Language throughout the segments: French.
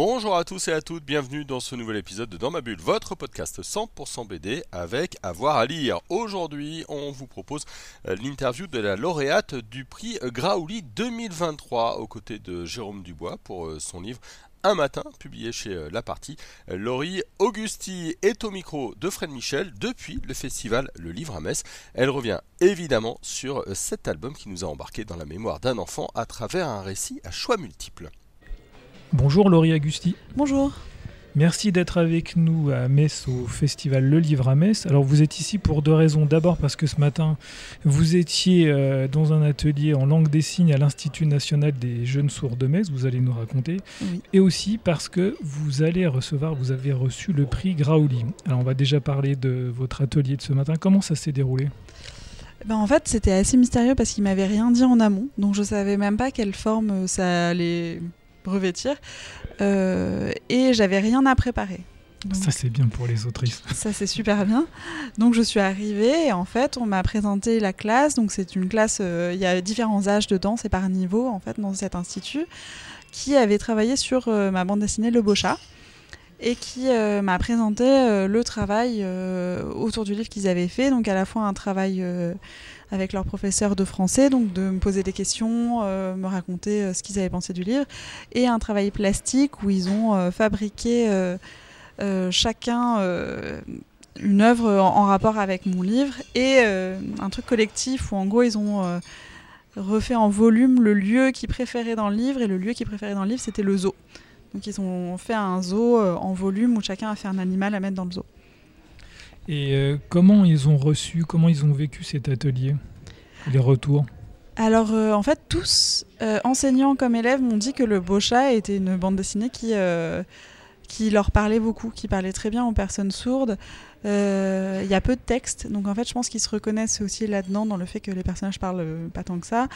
Bonjour à tous et à toutes, bienvenue dans ce nouvel épisode de Dans ma bulle, votre podcast 100% BD avec avoir à lire. Aujourd'hui, on vous propose euh, l'interview de la lauréate du prix Graouli 2023 aux côtés de Jérôme Dubois pour euh, son livre un matin, publié chez euh, La Partie. Laurie Augusti est au micro de Fred Michel depuis le festival Le Livre à Metz. Elle revient évidemment sur cet album qui nous a embarqué dans la mémoire d'un enfant à travers un récit à choix multiples. Bonjour Laurie Agusti. Bonjour. Merci d'être avec nous à Metz au festival Le Livre à Metz. Alors vous êtes ici pour deux raisons. D'abord parce que ce matin vous étiez euh, dans un atelier en langue des signes à l'Institut national des jeunes sourds de Metz, vous allez nous raconter. Oui. Et aussi parce que vous allez recevoir, vous avez reçu le prix Graouli. Alors on va déjà parler de votre atelier de ce matin. Comment ça s'est déroulé? Ben, en fait, c'était assez mystérieux parce qu'il m'avait rien dit en amont, donc je savais même pas quelle forme ça allait revêtir, euh, et j'avais rien à préparer. Donc, Ça c'est bien pour les autrices. ça c'est super bien. Donc je suis arrivée et en fait on m'a présenté la classe. Donc c'est une classe, euh, il y a différents âges dedans, c'est par niveau en fait dans cet institut, qui avait travaillé sur euh, ma bande dessinée Le Beau Chat et qui euh, m'a présenté le travail autour du livre qu'ils avaient fait. Donc à la fois un travail avec leur professeur de français, donc de me poser des questions, euh, me raconter euh, ce qu'ils avaient pensé du livre, et un travail plastique où ils ont euh, fabriqué chacun une œuvre en, en rapport avec mon livre et un truc collectif où en gros ils ont refait en volume le lieu qu'ils préféraient dans le livre et le lieu qu'ils préféraient dans le livre c'était le zoo. Donc ils ont fait un zoo en volume où chacun a fait un animal à mettre dans le zoo. Et euh, comment ils ont reçu, comment ils ont vécu cet atelier Les retours? Alors euh, en fait tous, euh, enseignants comme élèves, m'ont dit que le Beau Chat était une bande dessinée qui, qui leur parlait beaucoup, qui parlait très bien aux personnes sourdes. Il y a peu de texte, donc en fait je pense qu'ils se reconnaissent aussi là-dedans dans le fait que les personnages parlent pas tant que ça.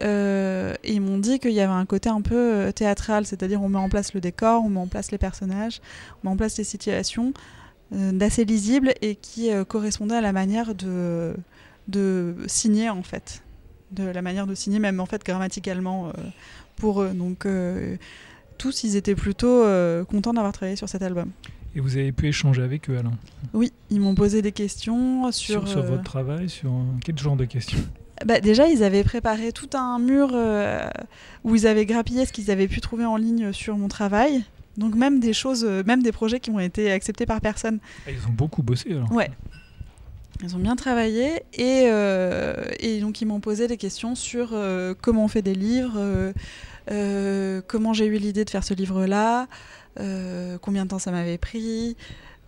Ils m'ont dit qu'il y avait un côté un peu théâtral, c'est-à-dire on met en place le décor, on met en place les personnages, on met en place les situations d'assez lisibles et qui euh, correspondaient à la manière de, de signer en fait de la manière de signer, même en fait grammaticalement euh, pour eux. Donc euh, tous, ils étaient plutôt euh, contents d'avoir travaillé sur cet album. Et vous avez pu échanger avec eux alors Oui, ils m'ont posé des questions sur... sur, sur euh, votre travail, sur euh, quel genre de questions? Bah, déjà, ils avaient préparé tout un mur euh, où ils avaient grappillé ce qu'ils avaient pu trouver en ligne sur mon travail. Donc même des choses, euh, même des projets qui ont été acceptés par personne. Ah, Ils ont beaucoup bossé alors. Ouais. Ils ont bien travaillé et, euh, et donc ils m'ont posé des questions sur euh, comment on fait des livres, euh, comment j'ai eu l'idée de faire ce livre-là, combien de temps ça m'avait pris,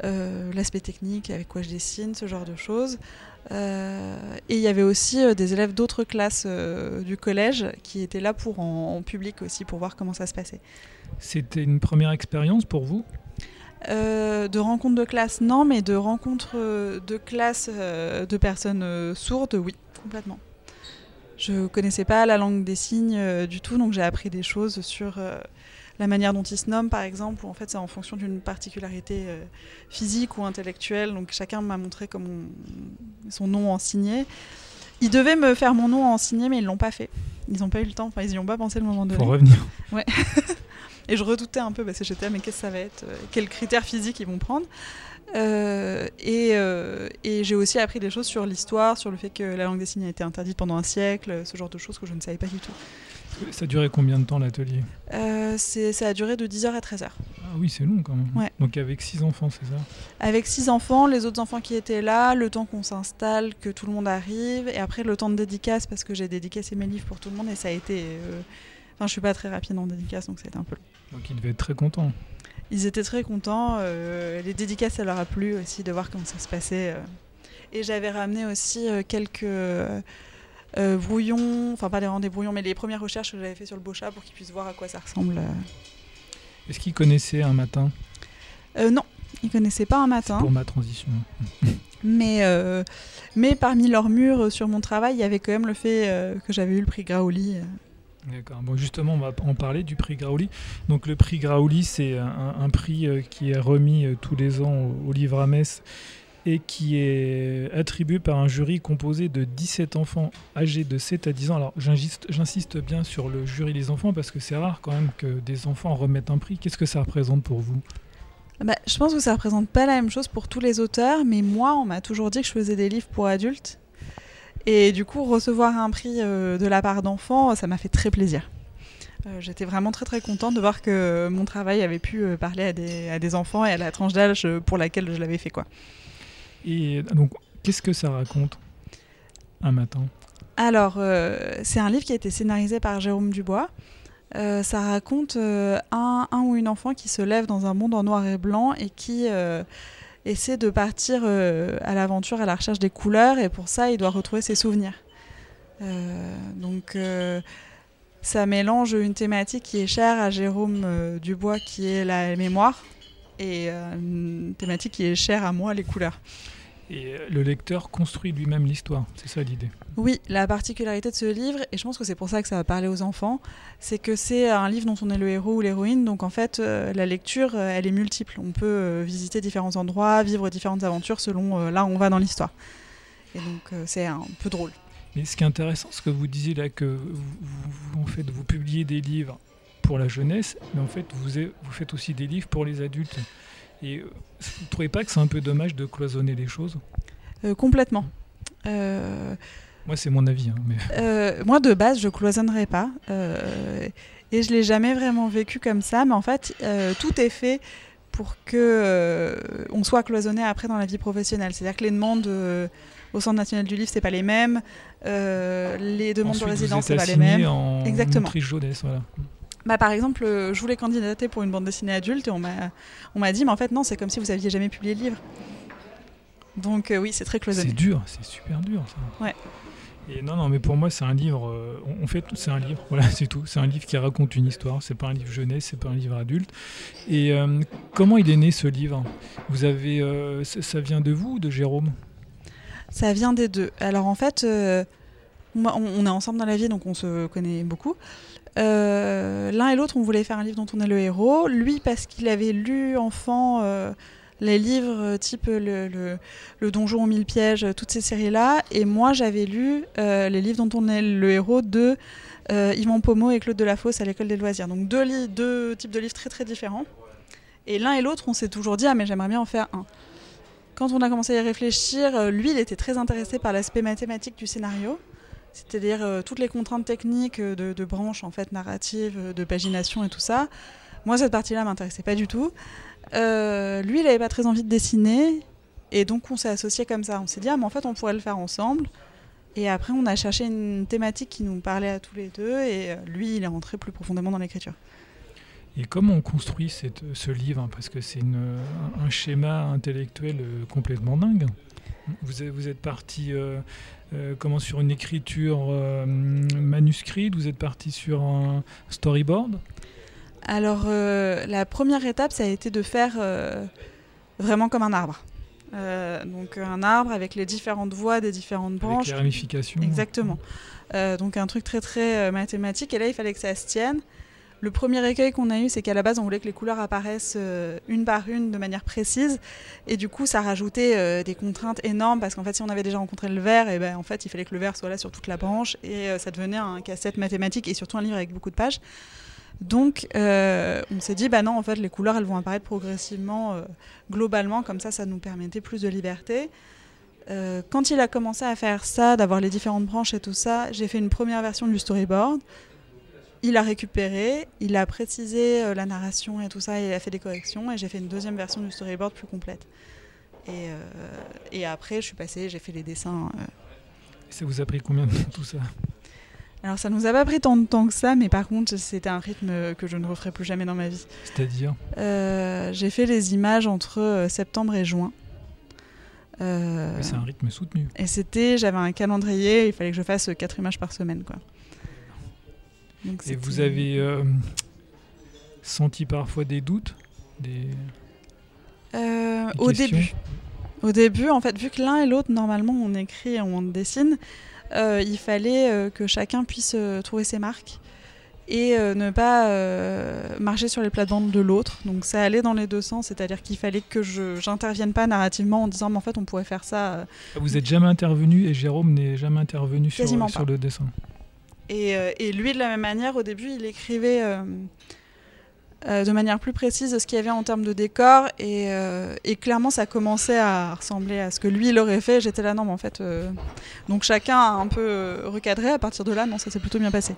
l'aspect technique, avec quoi je dessine, ce genre de choses. Euh, et il y avait aussi euh, des élèves d'autres classes euh, du collège qui étaient là pour en, en public aussi pour voir comment ça se passait. C'était une première expérience pour vous? De rencontres de classe, non, mais de rencontres de classe de personnes sourdes, oui, complètement. Je connaissais pas la langue des signes du tout, donc j'ai appris des choses sur la manière dont ils se nomment, par exemple, où en fait c'est en fonction d'une particularité euh, physique ou intellectuelle. Donc chacun m'a montré comment on- son nom en signé. Ils devaient me faire mon nom en signé, mais ils l'ont pas fait. Ils n'ont pas eu le temps, enfin ils y ont pas pensé le moment donné. Faut revenir. Et je redoutais un peu parce que j'étais, mais qu'est-ce que ça va être euh, Quels critères physiques ils vont prendre Euh, Et, euh, et j'ai aussi appris des choses sur l'histoire, sur le fait que la langue des signes a été interdite pendant un siècle, ce genre de choses que je ne savais pas du tout. Ça durait combien de temps l'atelier Euh, ça a duré de 10h à 13h. Ah oui, c'est long quand même. Ouais. Donc avec six enfants, c'est ça? Avec six enfants, les autres enfants qui étaient là, le temps qu'on s'installe, que tout le monde arrive, et après le temps de dédicace, parce que j'ai dédicacé mes livres pour tout le monde, et ça a été... euh, Enfin, je suis pas très rapide en dédicace, donc ça a été un peu long. Donc ils devaient être très contents. Ils étaient très contents. euh, les dédicaces, ça leur a plu aussi de voir comment ça se passait. euh. Et j'avais ramené aussi euh, quelques euh, brouillons, enfin pas les rendez brouillons, mais les premières recherches que j'avais fait sur le beau chat pour qu'ils puissent voir à quoi ça ressemble. euh. Est-ce qu'ils connaissaient un matin? Euh, non, ils connaissaient pas un matin. pour ma transition Mais, euh, mais parmi leurs murs sur mon travail, il y avait quand même le fait que j'avais eu le prix Graoli. euh. D'accord. Bon, justement, on va en parler du prix Graouli. Donc, le prix Graouli, c'est un, un prix qui est remis tous les ans au, au livre à Metz et qui est attribué par un jury composé de 17 enfants âgés de 7 à 10 ans. Alors, j'insiste bien sur le jury des enfants parce que c'est rare quand même que des enfants remettent un prix. Qu'est-ce que ça représente pour vous? Bah, je pense que ça représente pas la même chose pour tous les auteurs, mais moi, on m'a toujours dit que je faisais des livres pour adultes. Et du coup, recevoir un prix euh, de la part d'enfants, ça m'a fait très plaisir. Euh, J'étais vraiment très très contente de voir que mon travail avait pu euh, parler à des, à des enfants et à la tranche d'âge pour laquelle je l'avais fait. Quoi. Et donc, qu'est-ce que ça raconte un matin? Alors, euh, c'est un livre qui a été scénarisé par Jérôme Dubois. Euh, ça raconte euh, un, un ou une enfant qui se lève dans un monde en noir et blanc et qui essaie de partir à l'aventure à la recherche des couleurs et pour ça il doit retrouver ses souvenirs. Donc ça mélange une thématique qui est chère à Jérôme Dubois qui est la mémoire et une thématique qui est chère à moi les couleurs. Et euh, le lecteur construit lui-même l'histoire, c'est ça l'idée. Oui, la particularité de ce livre, et je pense que c'est pour ça que ça va parler aux enfants, c'est que c'est un livre dont on est le héros ou l'héroïne, donc en fait euh, la lecture, euh, elle est multiple. On peut visiter différents endroits, vivre différentes aventures selon là où on va dans l'histoire. Et donc c'est un peu drôle. Mais ce qui est intéressant, ce que vous disiez là, que vous, vous- en fait, vous publiez des livres pour la jeunesse, mais en fait, vous faites aussi des livres pour les adultes. Et euh, vous ne trouvez pas que c'est un peu dommage de cloisonner les choses? Euh, complètement. Euh, Moi, c'est mon avis. hein, mais... Euh, moi, de base, je cloisonnerais pas. et je l'ai jamais vraiment vécu comme ça. Mais en fait, tout est fait pour que on soit cloisonné après dans la vie professionnelle. C'est-à-dire que les demandes au Centre national du livre, c'est pas les mêmes. Les demandes Ensuite, de résidence, c'est pas les mêmes. en Exactement. jeunesse, voilà. Bah, par exemple, euh, je voulais candidater pour une bande dessinée adulte et on m'a on m'a dit, mais en fait, non, c'est comme si vous aviez jamais publié de livre. Donc euh, oui, c'est très C'est cloisonné. dur, c'est super dur ça. Ouais. Et non, non, mais pour moi, c'est un livre. euh, on- fait, c'est un livre. Voilà, c'est tout. C'est un livre qui raconte une histoire. C'est pas un livre jeunesse, c'est pas un livre adulte. Et euh, comment il est né ce livre? Vous avez, ça, ça vient de vous ou de Jérôme? Ça vient des deux. Alors en fait, on, est ensemble dans la vie, donc on se connaît beaucoup. Euh, L'un et l'autre, on voulait faire un livre dont on est le héros. Lui, parce qu'il avait lu enfant euh, les livres euh, type le, Donjon aux mille pièges, toutes ces séries-là. Et moi, j'avais lu les livres dont on est le héros de Yvan Pomo et Claude Delafosse à l'école des loisirs. Donc deux, deux types de livres très très différents. Et l'un et l'autre, on s'est toujours dit, ah mais j'aimerais bien en faire un. Quand on a commencé à y réfléchir, lui, il était très intéressé par l'aspect mathématique du scénario, c'est-à-dire euh, toutes les contraintes techniques euh, de, de branches en fait narratives, euh, de pagination et tout ça. Moi, cette partie-là m'intéressait pas du tout. Lui, il n'avait pas très envie de dessiner, et donc on s'est associés comme ça. On s'est dit, ah, mais en fait, on pourrait le faire ensemble. Et après, on a cherché une thématique qui nous parlait à tous les deux, et lui, il est rentré plus profondément dans l'écriture. Et comment on construit ce livre? Parce que c'est un, schéma intellectuel complètement dingue. Vous êtes, vous êtes parti euh, euh, comment, sur une écriture euh, manuscrite? Vous êtes parti sur un storyboard? Alors, la première étape, ça a été de faire vraiment comme un arbre. Donc, un arbre avec les différentes voies des différentes avec branches. les ramifications Exactement. Donc, un truc très, très mathématique. Et là, il fallait que ça se tienne. Le premier écueil qu'on a eu, c'est qu'à la base, on voulait que les couleurs apparaissent euh, une par une de manière précise. Et du coup, ça rajoutait euh, des contraintes énormes parce qu'en fait, si on avait déjà rencontré le vert, et ben, en fait, il fallait que le vert soit là sur toute la branche. Et euh, ça devenait un casse-tête mathématique et surtout un livre avec beaucoup de pages. Donc, on s'est dit, bah non, en fait, les couleurs, elles vont apparaître progressivement, globalement, comme ça, ça nous permettait plus de liberté. Quand il a commencé à faire ça, d'avoir les différentes branches et tout ça, j'ai fait une première version du storyboard. Il a récupéré, il a précisé euh, la narration et tout ça, et il a fait des corrections, et j'ai fait une deuxième version du storyboard plus complète. Et, euh, et après, je suis passée, j'ai fait les dessins. euh. Ça vous a pris combien de temps tout ça? Alors, ça nous a pas pris tant de temps que ça, mais par contre, c'était un rythme que je ne referai plus jamais dans ma vie. C'est-à-dire? Euh, j'ai fait les images entre septembre et juin. C'est un rythme soutenu. et c'était, j'avais un calendrier, il fallait que je fasse 4 images par semaine. Quoi. Donc, Et vous avez euh, senti parfois des doutes des, Euh, des au questions début. Au début, en fait, vu que l'un et l'autre, normalement, on écrit et on dessine, euh, il fallait euh, que chacun puisse trouver ses marques. et euh, ne pas euh, marcher sur les plates-bandes de l'autre. Donc ça allait dans les deux sens, c'est-à-dire qu'il fallait que je j'intervienne pas narrativement en disant mais en fait on pourrait faire ça. Vous n'êtes jamais intervenu et Jérôme n'est jamais intervenu sur, le dessin. Et, euh, et lui de la même manière, au début il écrivait euh, euh, de manière plus précise ce qu'il y avait en termes de décor et, et clairement ça commençait à ressembler à ce que lui il aurait fait. J'étais là non mais en fait donc chacun a un peu recadré. À partir de là non ça s'est plutôt bien passé.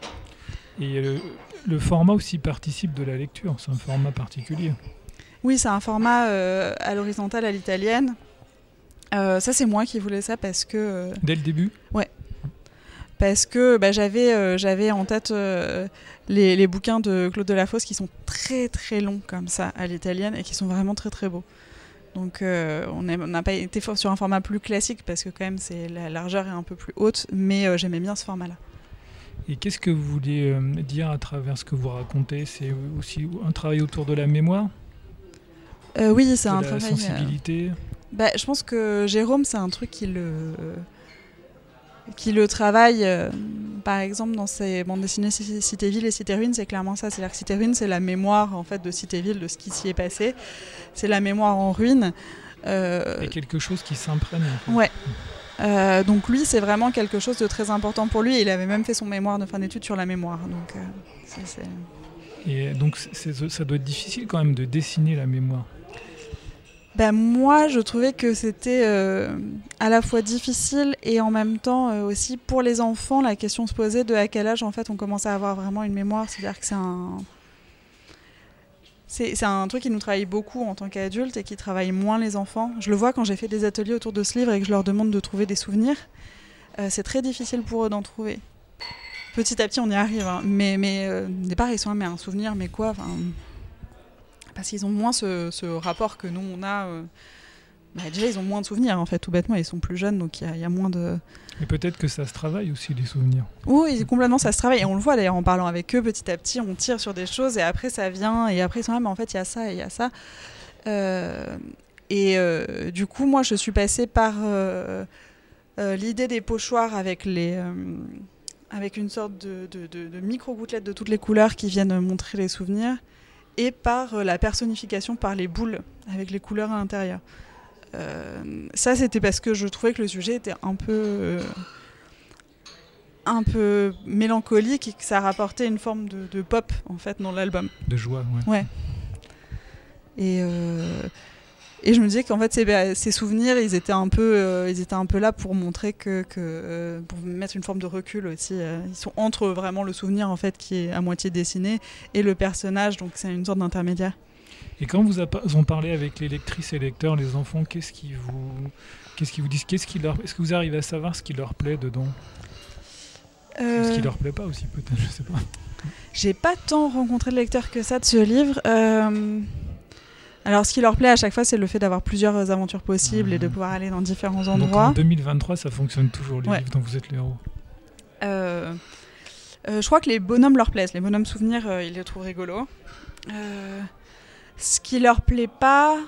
Et le, le format aussi participe de la lecture, c'est un format particulier. Oui, c'est un format euh, à l'horizontale à l'italienne. Euh, ça, c'est moi qui voulais ça parce que, euh, Dès le début? Parce que bah, j'avais, euh, j'avais en tête euh, les, les bouquins de Claude Delafosse qui sont très très longs comme ça à l'italienne et qui sont vraiment très très beaux. Donc euh, on n'a pas été sur un format plus classique parce que quand même c'est la largeur est un peu plus haute, mais j'aimais bien ce format-là. Et qu'est-ce que vous voulez dire à travers ce que vous racontez? C'est aussi un travail autour de la mémoire, oui, c'est un la travail. sensibilité? Bah, je pense que Jérôme, c'est un truc qui le, qui le travaille. euh, par exemple, dans ses bandes dessinées Ci- Cité-Ville et Cité-Ruine, c'est clairement ça. C'est-à-dire que Cité-Ruine, c'est la mémoire en fait de Cité-Ville, de ce qui s'y est passé. C'est la mémoire en ruine. Euh, Et quelque chose qui s'imprègne. en fait. ouais. Euh, donc lui, c'est vraiment quelque chose de très important pour lui. Il avait même fait son mémoire de fin d'études sur la mémoire. Donc, euh, Et donc ça doit être difficile quand même de dessiner la mémoire. Ben, moi, je trouvais que c'était euh, à la fois difficile et en même temps euh, aussi pour les enfants, la question se posait de à quel âge en fait on commence à avoir vraiment une mémoire. C'est-à-dire que c'est un. C'est un truc qui nous travaille beaucoup en tant qu'adultes et qui travaille moins les enfants. Je le vois quand j'ai fait des ateliers autour de ce livre et que je leur demande de trouver des souvenirs. Euh, c'est très difficile pour eux d'en trouver. Petit à petit, on y arrive. hein. Mais, mais euh, au départ, ils sont mais un souvenir, mais quoi Parce qu'ils ont moins ce, ce rapport que nous, on a. euh, bah, déjà, ils ont moins de souvenirs, en fait, tout bêtement. Ils sont plus jeunes, donc il y, a- il y a moins de. Et peut-être que ça se travaille aussi, les souvenirs. Oui, complètement, ça se travaille. Et on le voit d'ailleurs en parlant avec eux, petit à petit, on tire sur des choses et après ça vient. Et après, ils sont là, mais en fait, il y a ça et il y a ça. Euh, et euh, du coup, moi, je suis passée par euh, euh, l'idée des pochoirs avec les. avec une sorte de, de, de- de micro-gouttelettes de toutes les couleurs qui viennent montrer les souvenirs, et par euh, la personnification par les boules, avec les couleurs à l'intérieur. Euh, ça, c'était parce que je trouvais que le sujet était un peu. euh, un peu mélancolique et que ça rapportait une forme de, de pop en fait dans l'album. De joie, ouais. Et, euh, et je me disais qu'en fait ces, bah, ces souvenirs ils étaient un peu euh, ils étaient un peu là pour montrer que, que euh, pour mettre une forme de recul aussi. euh, ils sont entre vraiment le souvenir en fait qui est à moitié dessiné et le personnage donc c'est une sorte d'intermédiaire. Et quand vous en parlez avec les lectrices et lecteurs, les enfants, qu'est-ce qu'ils vous, qu'est-ce vous disent Qu'est-ce qui leur, est-ce que vous arrivez à savoir ce qui leur plaît dedans? Ce qui leur plaît pas aussi, peut-être, je sais pas. J'ai pas tant rencontré de lecteurs que ça de ce livre. Alors, ce qui leur plaît à chaque fois, c'est le fait d'avoir plusieurs aventures possibles et de Mhm. pouvoir aller dans différents Donc en endroits. 2023, ça fonctionne toujours, les Ouais. livres dont vous êtes les héros? Euh, euh, je crois que les bonhommes leur plaisent. Les bonhommes souvenirs, euh, ils les trouvent rigolos. Ce qui leur plaît pas,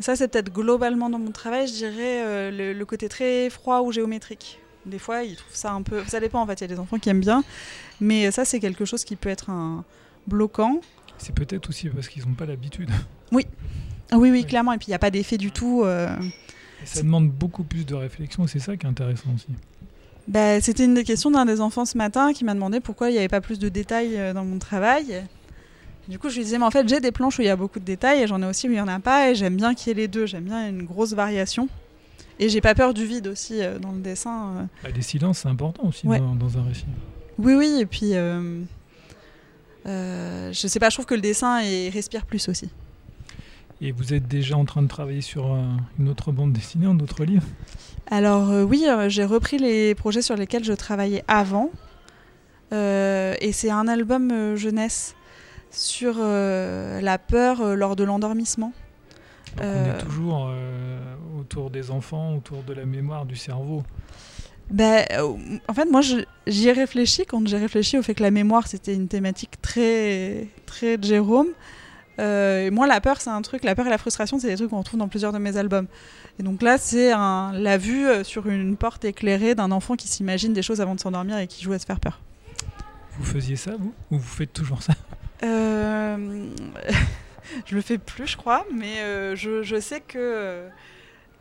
ça c'est peut-être globalement dans mon travail, je dirais le, le côté très froid ou géométrique. Des fois, ils trouvent ça un peu. Ça dépend en fait. Il y a des enfants qui aiment bien, mais ça c'est quelque chose qui peut être un bloquant. C'est peut-être aussi parce qu'ils n'ont pas l'habitude. Ah oui, oui, Oui. clairement. Et puis il n'y a pas d'effet du tout. euh. Ça demande beaucoup plus de réflexion, c'est ça qui est intéressant aussi. Bah, C'était une des questions d'un des enfants ce matin qui m'a demandé pourquoi il n'y avait pas plus de détails euh, dans mon travail. Du coup, je lui disais, mais en fait, j'ai des planches où il y a beaucoup de détails et j'en ai aussi où il n'y en a pas. Et j'aime bien qu'il y ait les deux. J'aime bien une grosse variation. Et j'ai pas peur du vide aussi euh, dans le dessin. euh. Bah, les silences, c'est important aussi Ouais. dans, dans un récit. Oui, oui. Et puis, euh, euh, je sais pas, je trouve que le dessin respire plus aussi. Et vous êtes déjà en train de travailler sur euh, une autre bande dessinée, un autre livre? Alors euh, oui, euh, j'ai repris les projets sur lesquels je travaillais avant. Euh, et c'est un album jeunesse sur la peur lors de l'endormissement. On est toujours autour des enfants, autour de la mémoire, du cerveau. Ben, euh, en fait, moi, j'y ai réfléchi quand j'ai réfléchi au fait que la mémoire, c'était une thématique très, très de Jérôme. Euh, et moi, la peur, c'est un truc, la peur et la frustration, c'est des trucs qu'on retrouve dans plusieurs de mes albums. Et donc là, c'est la vue euh, sur une porte éclairée d'un enfant qui s'imagine des choses avant de s'endormir et qui joue à se faire peur. vous faisiez ça, vous? Ou vous faites toujours ça? Euh, je le fais plus, je crois, mais euh, je, je sais que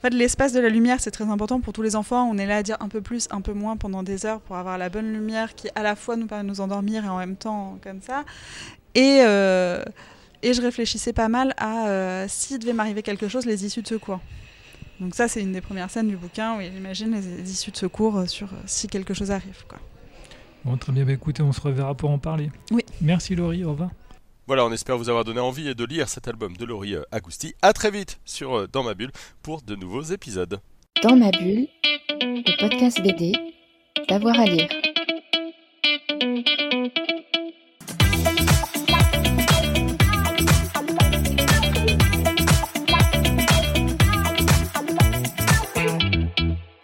en fait, l'espace de la lumière, c'est très important pour tous les enfants. On est là à dire un peu plus, un peu moins pendant des heures pour avoir la bonne lumière qui, à la fois, nous permet de nous endormir et en même temps, comme ça. Et, euh, et je réfléchissais pas mal à euh, s'il devait m'arriver quelque chose, les issues de secours. Donc ça, c'est une des premières scènes du bouquin où il imagine les, issues de secours euh, sur euh, si quelque chose arrive. Quoi. Bon, très bien, bah, écoutez, on se reverra pour en parler. Oui. Merci Laurie, au revoir. Voilà, on espère vous avoir donné envie de lire cet album de Laurie euh, Agousti. À très vite sur euh, Dans ma bulle pour de nouveaux épisodes. Dans ma bulle, le podcast BD, d'avoir à lire.